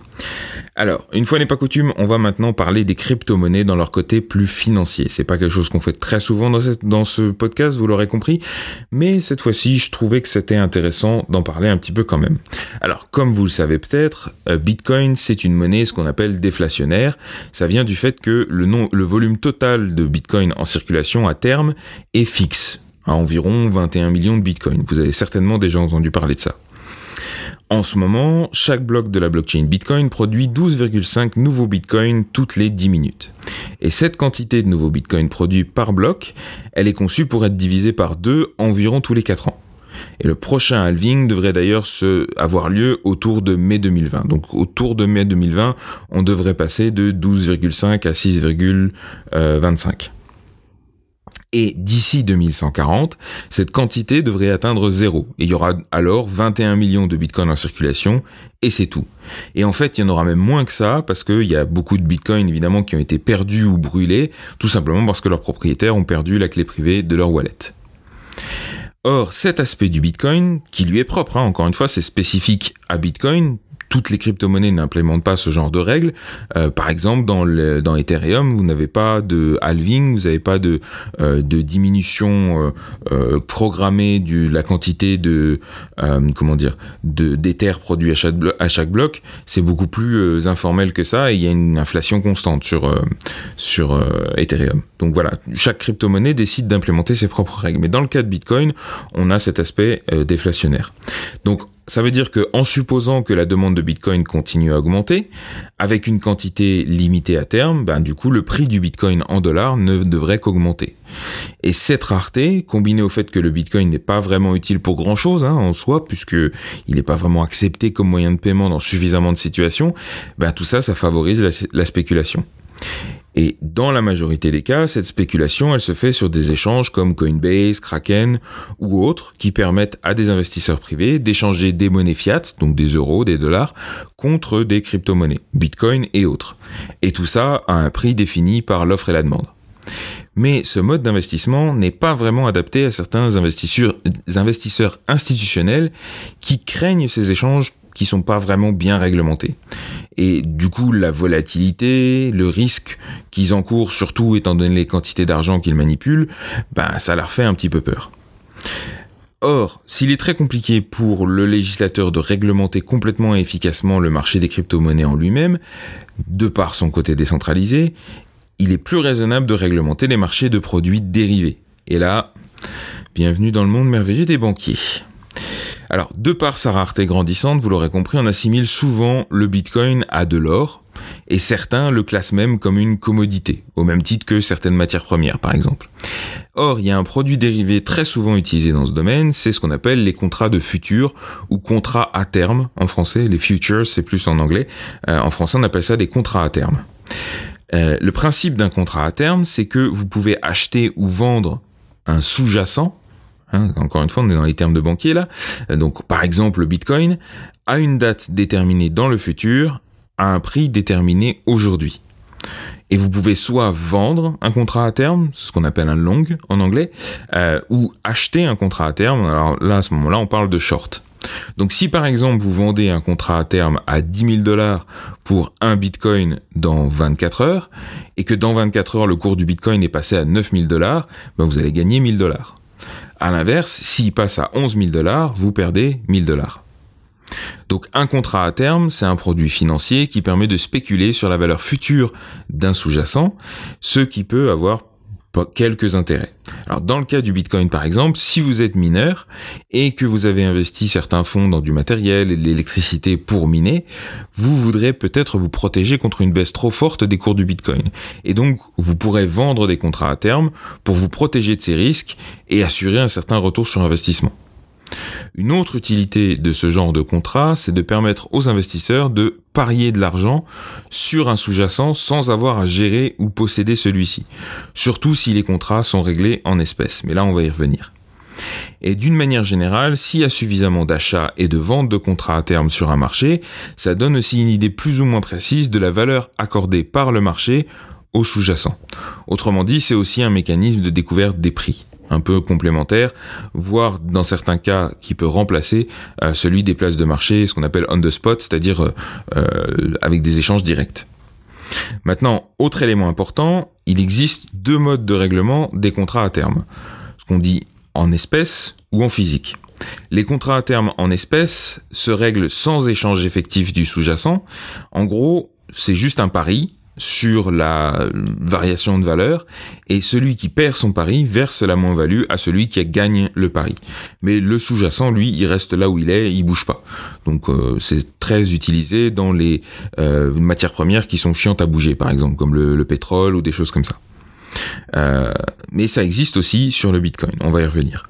Alors, une fois n'est pas coutume, on va maintenant parler des crypto-monnaies dans leur côté plus financier. C'est pas quelque chose qu'on fait très souvent dans, ce podcast, vous l'aurez compris, mais cette fois-ci, je trouvais que c'était intéressant d'en parler un petit peu quand même. Alors, comme vous le savez peut-être, euh, Bitcoin, c'est une monnaie, ce qu'on appelle déflationnaire. Ça vient du fait que le, le volume total de Bitcoin en circulation à terme est fixe, à environ 21 millions de Bitcoin. Vous avez certainement déjà entendu parler de ça. En ce moment, chaque bloc de la blockchain Bitcoin produit 12,5 nouveaux Bitcoins toutes les 10 minutes. Et cette quantité de nouveaux Bitcoins produits par bloc, elle est conçue pour être divisée par deux environ tous les 4 ans. Et le prochain halving devrait d'ailleurs se avoir lieu autour de mai 2020. Donc autour de mai 2020, on devrait passer de 12,5 à 6,25. Et d'ici 2140, cette quantité devrait atteindre zéro. Et il y aura alors 21 millions de bitcoins en circulation, et c'est tout. Et en fait, il y en aura même moins que ça, parce qu'il y a beaucoup de bitcoins évidemment qui ont été perdus ou brûlés, tout simplement parce que leurs propriétaires ont perdu la clé privée de leur wallet. Or, cet aspect du Bitcoin, qui lui est propre, hein, encore une fois, c'est spécifique à Bitcoin, toutes les crypto-monnaies n'implémentent pas ce genre de règles. Euh, par exemple, dans, le, dans Ethereum, vous n'avez pas de halving, vous n'avez pas de, euh, de diminution euh, programmée de la quantité de comment dire de d'Ether produit à chaque, à chaque bloc. C'est beaucoup plus informel que ça et il y a une inflation constante sur sur Ethereum. Donc voilà, chaque crypto-monnaie décide d'implémenter ses propres règles. Mais dans le cas de Bitcoin, on a cet aspect déflationnaire. Donc ça veut dire que en supposant que la demande de Bitcoin continue à augmenter, avec une quantité limitée à terme, ben du coup le prix du Bitcoin en dollars ne devrait qu'augmenter. Et cette rareté, combinée au fait que le Bitcoin n'est pas vraiment utile pour grand chose hein, en soi, puisque il n'est pas vraiment accepté comme moyen de paiement dans suffisamment de situations, ben tout ça, ça favorise la, la spéculation. Et dans la majorité des cas, cette spéculation, elle se fait sur des échanges comme Coinbase, Kraken ou autres qui permettent à des investisseurs privés d'échanger des monnaies fiat, donc des euros, des dollars, contre des crypto-monnaies, Bitcoin et autres. Et tout ça à un prix défini par l'offre et la demande. Mais ce mode d'investissement n'est pas vraiment adapté à certains investisseurs, institutionnels qui craignent ces échanges qui sont pas vraiment bien réglementés. Et du coup, la volatilité, le risque qu'ils encourent, surtout étant donné les quantités d'argent qu'ils manipulent, ben, ça leur fait un petit peu peur. Or, s'il est très compliqué pour le législateur de réglementer complètement et efficacement le marché des crypto-monnaies en lui-même, de par son côté décentralisé, il est plus raisonnable de réglementer les marchés de produits dérivés. Et là, bienvenue dans le monde merveilleux des banquiers. Alors, de par sa rareté grandissante, vous l'aurez compris, on assimile souvent le Bitcoin à de l'or, et certains le classent même comme une commodité, au même titre que certaines matières premières, par exemple. Or, il y a un produit dérivé très souvent utilisé dans ce domaine, c'est ce qu'on appelle les contrats de futur ou contrats à terme en français. Les futures, c'est plus en anglais. Euh, en français, on appelle ça des contrats à terme. Euh, le principe d'un contrat à terme, c'est que vous pouvez acheter ou vendre un sous-jacent Hein, encore une fois, on est dans les termes de banquier là. Euh, donc, par exemple, le Bitcoin a une date déterminée dans le futur à un prix déterminé aujourd'hui. Et vous pouvez soit vendre un contrat à terme, ce qu'on appelle un long en anglais, euh, ou acheter un contrat à terme. Alors là, à ce moment-là, on parle de short. Donc si par exemple vous vendez un contrat à terme à 10 000 dollars pour un bitcoin dans 24 heures, et que dans 24 heures le cours du bitcoin est passé à 9 000 dollars, ben vous allez gagner 1000 dollars. À l'inverse, s'il passe à 11 000 dollars, vous perdez 1000 dollars. Donc un contrat à terme, c'est un produit financier qui permet de spéculer sur la valeur future d'un sous-jacent, ce qui peut avoir quelques intérêts. Alors dans le cas du Bitcoin par exemple, si vous êtes mineur et que vous avez investi certains fonds dans du matériel et de l'électricité pour miner, vous voudrez peut-être vous protéger contre une baisse trop forte des cours du Bitcoin. Et donc vous pourrez vendre des contrats à terme pour vous protéger de ces risques et assurer un certain retour sur investissement. Une autre utilité de ce genre de contrat, c'est de permettre aux investisseurs de parier de l'argent sur un sous-jacent sans avoir à gérer ou posséder celui-ci. Surtout si les contrats sont réglés en espèces. Mais là, on va y revenir. Et d'une manière générale, s'il y a suffisamment d'achats et de ventes de contrats à terme sur un marché, ça donne aussi une idée plus ou moins précise de la valeur accordée par le marché au sous-jacent. Autrement dit, c'est aussi un mécanisme de découverte des prix un peu complémentaire, voire dans certains cas qui peut remplacer euh, celui des places de marché, ce qu'on appelle on the spot, c'est-à-dire euh, euh, avec des échanges directs. Maintenant, autre élément important, il existe deux modes de règlement des contrats à terme. Ce qu'on dit en espèces ou en physique. Les contrats à terme en espèces se règlent sans échange effectif du sous-jacent. En gros, c'est juste un pari sur la variation de valeur et celui qui perd son pari verse la moins-value à celui qui gagne le pari. Mais le sous-jacent, lui, il reste là où il est, il bouge pas. Donc euh, c'est très utilisé dans les euh, matières premières qui sont chiantes à bouger, par exemple, comme le, pétrole ou des choses comme ça. Euh, mais ça existe aussi sur le Bitcoin, on va y revenir.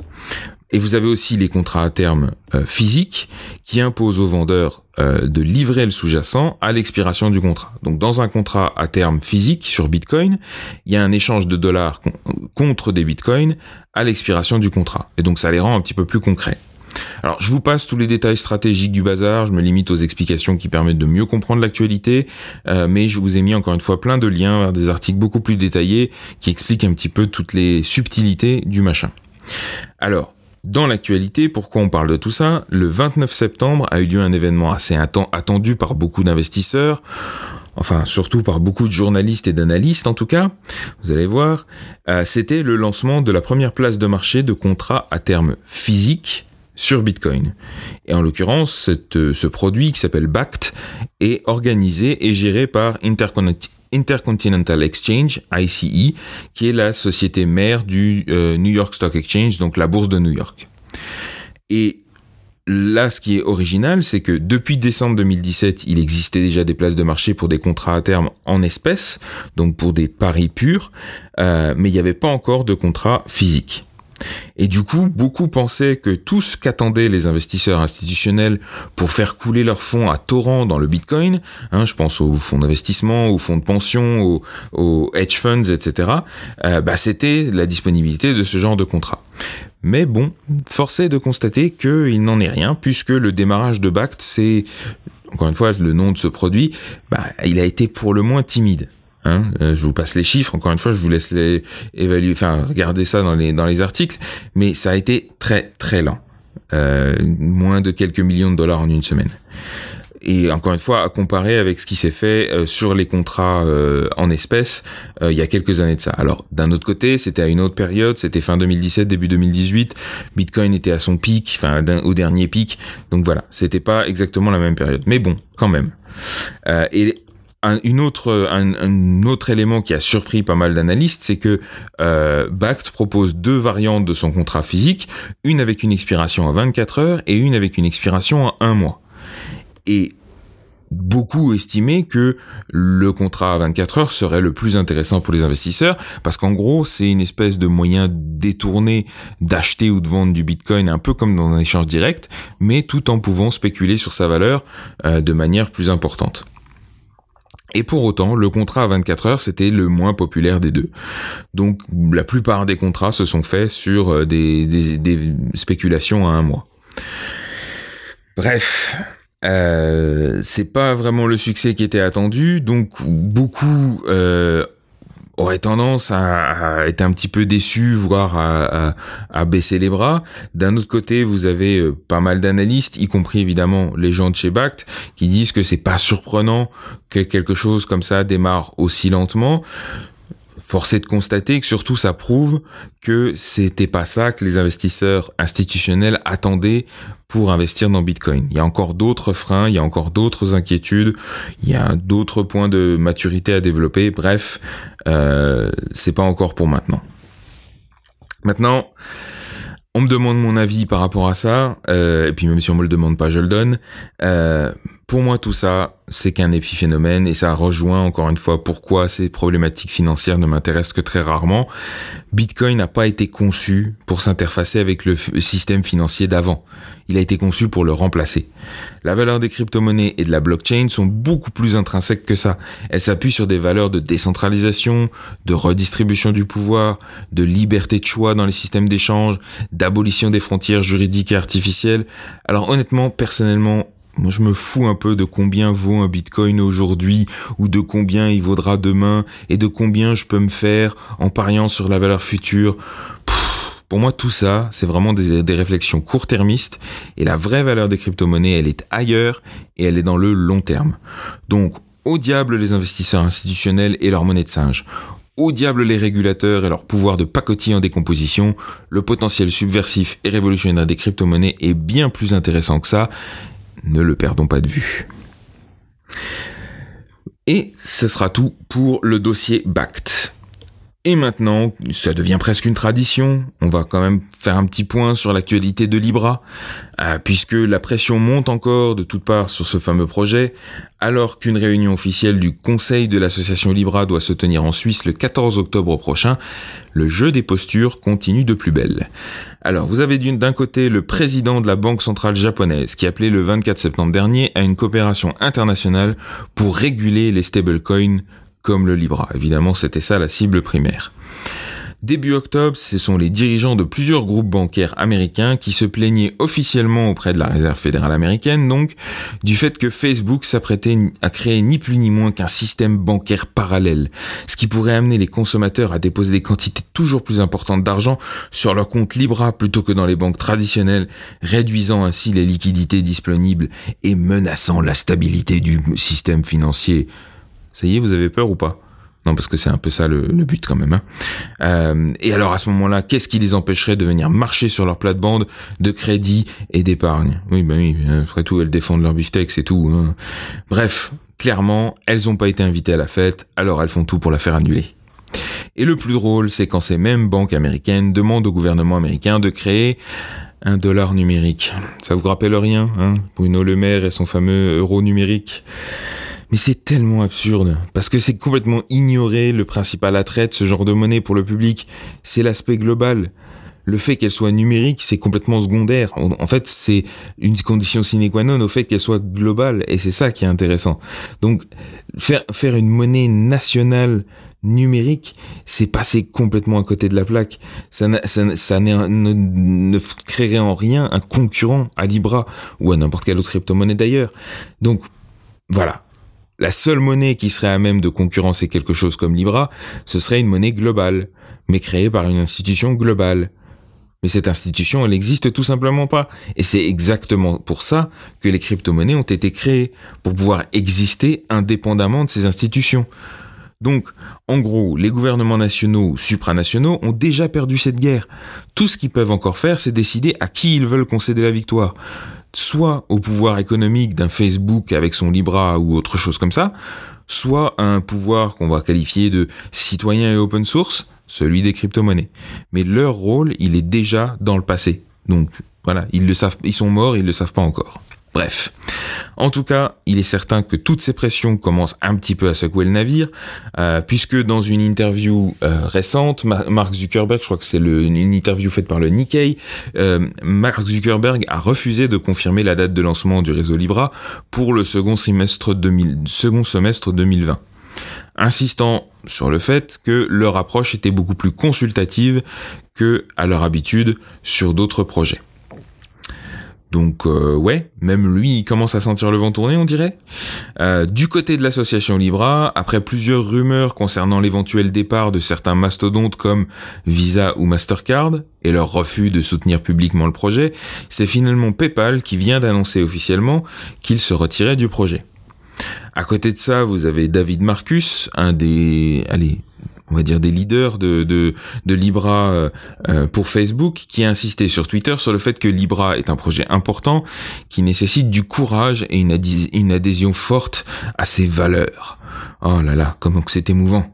Et vous avez aussi les contrats à terme euh, physiques qui imposent aux vendeurs euh, de livrer le sous-jacent à l'expiration du contrat. Donc dans un contrat à terme physique sur Bitcoin, il y a un échange de dollars contre des Bitcoins à l'expiration du contrat. Et donc ça les rend un petit peu plus concrets. Alors, je vous passe tous les détails stratégiques du bazar, je me limite aux explications qui permettent de mieux comprendre l'actualité, euh, mais je vous ai mis encore une fois plein de liens vers des articles beaucoup plus détaillés qui expliquent un petit peu toutes les subtilités du machin. Alors, dans l'actualité, pourquoi on parle de tout ça? Le 29 septembre a eu lieu un événement assez attendu par beaucoup d'investisseurs, enfin surtout par beaucoup de journalistes et d'analystes en tout cas, vous allez voir, euh, c'était le lancement de la première place de marché de contrats à terme physique sur Bitcoin. Et en l'occurrence, ce produit qui s'appelle BACT est organisé et géré par Interconnect Intercontinental Exchange, ICE, qui est la société mère du euh, New York Stock Exchange, donc la bourse de New York. Et là, ce qui est original, c'est que depuis décembre 2017, il existait déjà des places de marché pour des contrats à terme en espèces, donc pour des paris purs, euh, mais il n'y avait pas encore de contrats physiques. Et du coup, beaucoup pensaient que tout ce qu'attendaient les investisseurs institutionnels pour faire couler leurs fonds à torrent dans le Bitcoin, hein, je pense aux fonds d'investissement, aux fonds de pension, aux, hedge funds, etc., euh, bah, c'était la disponibilité de ce genre de contrat. Mais bon, force est de constater qu'il n'en est rien, puisque le démarrage de BACT, c'est, encore une fois, le nom de ce produit, bah, il a été pour le moins timide. Hein, euh, je vous passe les chiffres. Encore une fois, je vous laisse les évaluer, enfin regarder ça dans les dans les articles. Mais ça a été très très lent, euh, moins de quelques millions de dollars en une semaine. Et encore une fois, à comparer avec ce qui s'est fait euh, sur les contrats en espèces il y a quelques années de ça. Alors, d'un autre côté, c'était à une autre période, c'était fin 2017, début 2018. Bitcoin était à son pic, enfin au dernier pic. Donc voilà, c'était pas exactement la même période. Mais bon, quand même. et un, autre élément qui a surpris pas mal d'analystes, c'est que euh, BACT propose deux variantes de son contrat physique, une avec une expiration à 24 heures et une avec une expiration à un mois. Et beaucoup estimaient que le contrat à 24 heures serait le plus intéressant pour les investisseurs parce qu'en gros c'est une espèce de moyen détourné d'acheter ou de vendre du bitcoin un peu comme dans un échange direct mais tout en pouvant spéculer sur sa valeur euh, de manière plus importante. Et pour autant, le contrat à 24 heures, c'était le moins populaire des deux. Donc la plupart des contrats se sont faits sur euh, des, spéculations à un mois. Bref, euh, c'est pas vraiment le succès qui était attendu, donc beaucoup euh, aurait tendance à, être un petit peu déçu, voire à, baisser les bras. D'un autre côté, vous avez euh, pas mal d'analystes, y compris évidemment les gens de chez Bact, qui disent que c'est pas surprenant que quelque chose comme ça démarre aussi lentement. Force est de constater que surtout ça prouve que c'était pas ça que les investisseurs institutionnels attendaient pour investir dans Bitcoin. Il y a encore d'autres freins, il y a encore d'autres inquiétudes, il y a d'autres points de maturité à développer. Bref, euh, c'est pas encore pour maintenant. Maintenant, on me demande mon avis par rapport à ça, euh, et puis même si on me le demande pas, je le donne. Euh, pour moi, tout ça, c'est qu'un épiphénomène et ça rejoint encore une fois pourquoi ces problématiques financières ne m'intéressent que très rarement. Bitcoin n'a pas été conçu pour s'interfacer avec le système financier d'avant. Il a été conçu pour le remplacer. La valeur des crypto-monnaies et de la blockchain sont beaucoup plus intrinsèques que ça. Elles s'appuient sur des valeurs de décentralisation, de redistribution du pouvoir, de liberté de choix dans les systèmes d'échange, d'abolition des frontières juridiques et artificielles. Alors honnêtement, personnellement, moi, je me fous un peu de combien vaut un bitcoin aujourd'hui ou de combien il vaudra demain et de combien je peux me faire en pariant sur la valeur future. pour moi, tout ça, c'est vraiment des, des réflexions court-termistes et la vraie valeur des crypto-monnaies, elle est ailleurs et elle est dans le long terme. Donc, au diable les investisseurs institutionnels et leur monnaie de singe. Au diable les régulateurs et leur pouvoir de pacotille en décomposition, le potentiel subversif et révolutionnaire des crypto-monnaies est bien plus intéressant que ça, ne le perdons pas de vue. Et ce sera tout pour le dossier BACT. Et maintenant, ça devient presque une tradition. On va quand même faire un petit point sur l'actualité de Libra, euh, puisque la pression monte encore de toutes parts sur ce fameux projet, alors qu'une réunion officielle du Conseil de l'association Libra doit se tenir en Suisse le 14 octobre prochain. Le jeu des postures continue de plus belle. Alors, vous avez d'un côté le président de la Banque centrale japonaise qui appelait le 24 septembre dernier à une coopération internationale pour réguler les stablecoins comme le Libra. Évidemment, c'était ça la cible primaire. Début octobre, ce sont les dirigeants de plusieurs groupes bancaires américains qui se plaignaient officiellement auprès de la Réserve fédérale américaine, donc, du fait que Facebook s'apprêtait à créer ni plus ni moins qu'un système bancaire parallèle, ce qui pourrait amener les consommateurs à déposer des quantités toujours plus importantes d'argent sur leur compte Libra plutôt que dans les banques traditionnelles, réduisant ainsi les liquidités disponibles et menaçant la stabilité du système financier ça y est, vous avez peur ou pas? Non, parce que c'est un peu ça le, but quand même. Hein. Euh, et alors à ce moment-là, qu'est-ce qui les empêcherait de venir marcher sur leur plate-bande de crédit et d'épargne? Oui, ben oui, après tout, elles défendent leur beefsteak, c'est tout. Hein. Bref, clairement, elles n'ont pas été invitées à la fête, alors elles font tout pour la faire annuler. Et le plus drôle, c'est quand ces mêmes banques américaines demandent au gouvernement américain de créer un dollar numérique. Ça vous rappelle rien, hein? Bruno Le Maire et son fameux euro numérique? Mais c'est tellement absurde, parce que c'est complètement ignorer le principal attrait de ce genre de monnaie pour le public, c'est l'aspect global. Le fait qu'elle soit numérique, c'est complètement secondaire. En fait, c'est une condition sine qua non au fait qu'elle soit globale, et c'est ça qui est intéressant. Donc, faire, faire une monnaie nationale numérique, c'est passer complètement à côté de la plaque. Ça, ça, ne, ne, créerait en rien un concurrent à Libra ou à n'importe quelle autre crypto-monnaie d'ailleurs. Donc, voilà la seule monnaie qui serait à même de concurrencer quelque chose comme Libra, ce serait une monnaie globale, mais créée par une institution globale. Mais cette institution, elle n'existe tout simplement pas. Et c'est exactement pour ça que les crypto-monnaies ont été créées, pour pouvoir exister indépendamment de ces institutions. Donc, en gros, les gouvernements nationaux ou supranationaux ont déjà perdu cette guerre. Tout ce qu'ils peuvent encore faire, c'est décider à qui ils veulent concéder la victoire soit au pouvoir économique d'un Facebook avec son Libra ou autre chose comme ça, soit à un pouvoir qu'on va qualifier de citoyen et open source, celui des crypto-monnaies. Mais leur rôle, il est déjà dans le passé. Donc voilà, ils le savent, ils sont morts, ils le savent pas encore. Bref. En tout cas, il est certain que toutes ces pressions commencent un petit peu à secouer le navire, euh, puisque dans une interview euh, récente, Mark Zuckerberg, je crois que c'est une interview faite par le Nikkei, euh, Mark Zuckerberg a refusé de confirmer la date de lancement du réseau Libra pour le second semestre, 2000, second semestre 2020 insistant sur le fait que leur approche était beaucoup plus consultative que à leur habitude sur d'autres projets. Donc euh, ouais, même lui, il commence à sentir le vent tourner, on dirait. Euh, du côté de l'association Libra, après plusieurs rumeurs concernant l'éventuel départ de certains mastodontes comme Visa ou Mastercard et leur refus de soutenir publiquement le projet, c'est finalement PayPal qui vient d'annoncer officiellement qu'il se retirait du projet. À côté de ça, vous avez David Marcus, un des, allez, on va dire des leaders de, de, Libra euh, euh, pour Facebook, qui a insisté sur Twitter sur le fait que Libra est un projet important qui nécessite du courage et une, une adhésion forte à ses valeurs. Oh là là, comment que c'est émouvant.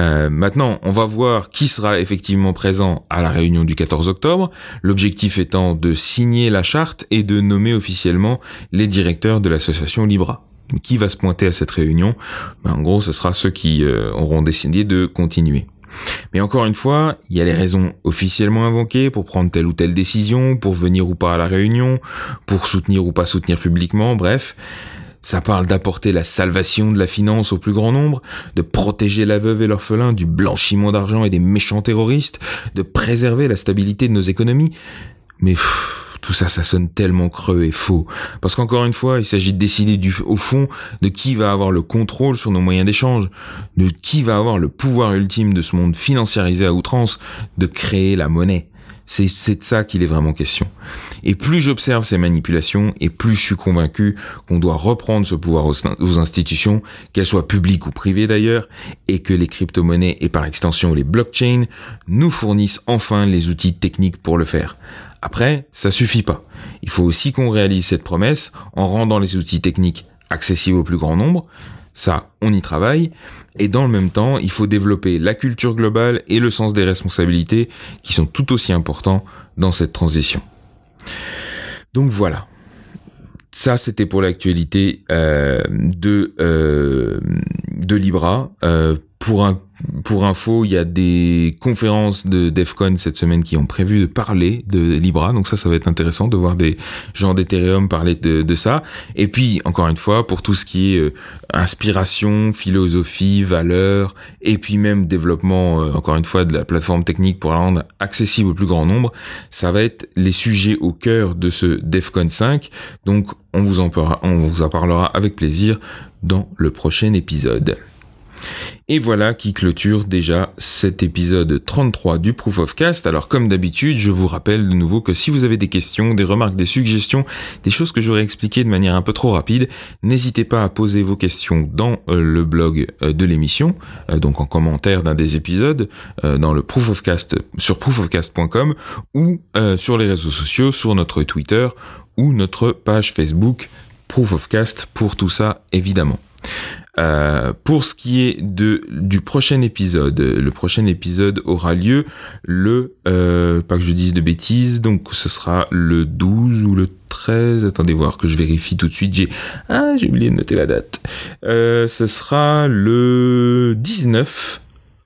Euh, maintenant, on va voir qui sera effectivement présent à la réunion du 14 octobre, l'objectif étant de signer la charte et de nommer officiellement les directeurs de l'association Libra qui va se pointer à cette réunion ben, En gros, ce sera ceux qui euh, auront décidé de continuer. Mais encore une fois, il y a les raisons officiellement invoquées pour prendre telle ou telle décision, pour venir ou pas à la réunion, pour soutenir ou pas soutenir publiquement, bref. Ça parle d'apporter la salvation de la finance au plus grand nombre, de protéger la veuve et l'orphelin du blanchiment d'argent et des méchants terroristes, de préserver la stabilité de nos économies. Mais tout ça, ça sonne tellement creux et faux. Parce qu'encore une fois, il s'agit de décider du, au fond de qui va avoir le contrôle sur nos moyens d'échange, de qui va avoir le pouvoir ultime de ce monde financiarisé à outrance, de créer la monnaie. C'est de ça qu'il est vraiment question. Et plus j'observe ces manipulations, et plus je suis convaincu qu'on doit reprendre ce pouvoir aux, aux institutions, qu'elles soient publiques ou privées d'ailleurs, et que les crypto-monnaies et par extension les blockchains nous fournissent enfin les outils techniques pour le faire. Après, ça suffit pas. Il faut aussi qu'on réalise cette promesse en rendant les outils techniques accessibles au plus grand nombre. Ça, on y travaille. Et dans le même temps, il faut développer la culture globale et le sens des responsabilités qui sont tout aussi importants dans cette transition. Donc voilà. Ça, c'était pour l'actualité euh, de euh, de Libra. Euh, pour un pour info, il y a des conférences de DEFCON cette semaine qui ont prévu de parler de Libra, donc ça, ça va être intéressant de voir des gens d'Ethereum parler de, ça. Et puis, encore une fois, pour tout ce qui est euh, inspiration, philosophie, valeur, et puis même développement, euh, encore une fois, de la plateforme technique pour la rendre accessible au plus grand nombre, ça va être les sujets au cœur de ce DEFCON 5. Donc, on vous en parlera, on vous en parlera avec plaisir dans le prochain épisode. Et voilà qui clôture déjà cet épisode 33 du Proof of Cast. Alors comme d'habitude, je vous rappelle de nouveau que si vous avez des questions, des remarques, des suggestions, des choses que j'aurais expliquées de manière un peu trop rapide, n'hésitez pas à poser vos questions dans euh, le blog euh, de l'émission, euh, donc en commentaire d'un des épisodes, dans le Proof of Cast sur proofofcast.com ou sur les réseaux sociaux, sur notre Twitter ou notre page Facebook Proof of Cast pour tout ça évidemment. Euh, pour ce qui est de du prochain épisode, le prochain épisode aura lieu le euh, pas que je dise de bêtises, donc ce sera le 12 ou le 13. Attendez voir que je vérifie tout de suite. J'ai ah j'ai oublié de noter la date. Euh, ce sera le 19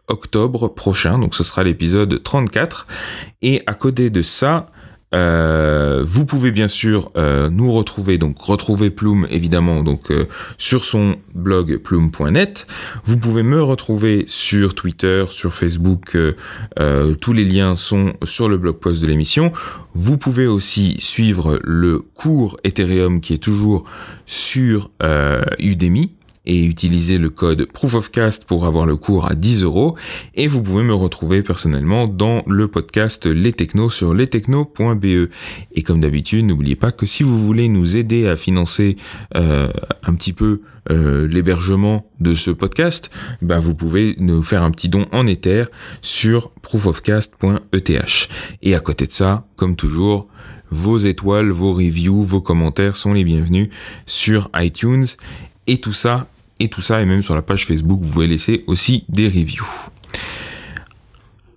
octobre prochain, donc ce sera l'épisode 34. Et à côté de ça, euh, vous pouvez bien sûr euh, nous retrouver, donc retrouver Plume évidemment donc euh, sur son blog plume.net. Vous pouvez me retrouver sur Twitter, sur Facebook. tous les liens sont sur le blog post de l'émission. Vous pouvez aussi suivre le cours Ethereum qui est toujours sur Udemy et utiliser le code ProofOfCast pour avoir le cours à 10 euros. Et vous pouvez me retrouver personnellement dans le podcast Les Technos sur lestechnos.be. Et comme d'habitude, n'oubliez pas que si vous voulez nous aider à financer euh, un petit peu euh, l'hébergement de ce podcast, ben vous pouvez nous faire un petit don en Ether sur proofofcast.eth. Et à côté de ça, comme toujours, vos étoiles, vos reviews, vos commentaires sont les bienvenus sur iTunes. Et tout ça et tout ça, et même sur la page Facebook, vous pouvez laisser aussi des reviews.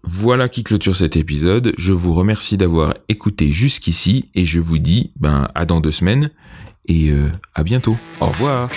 Voilà qui clôture cet épisode. Je vous remercie d'avoir écouté jusqu'ici et je vous dis ben, à dans deux semaines et euh, à bientôt. Au revoir.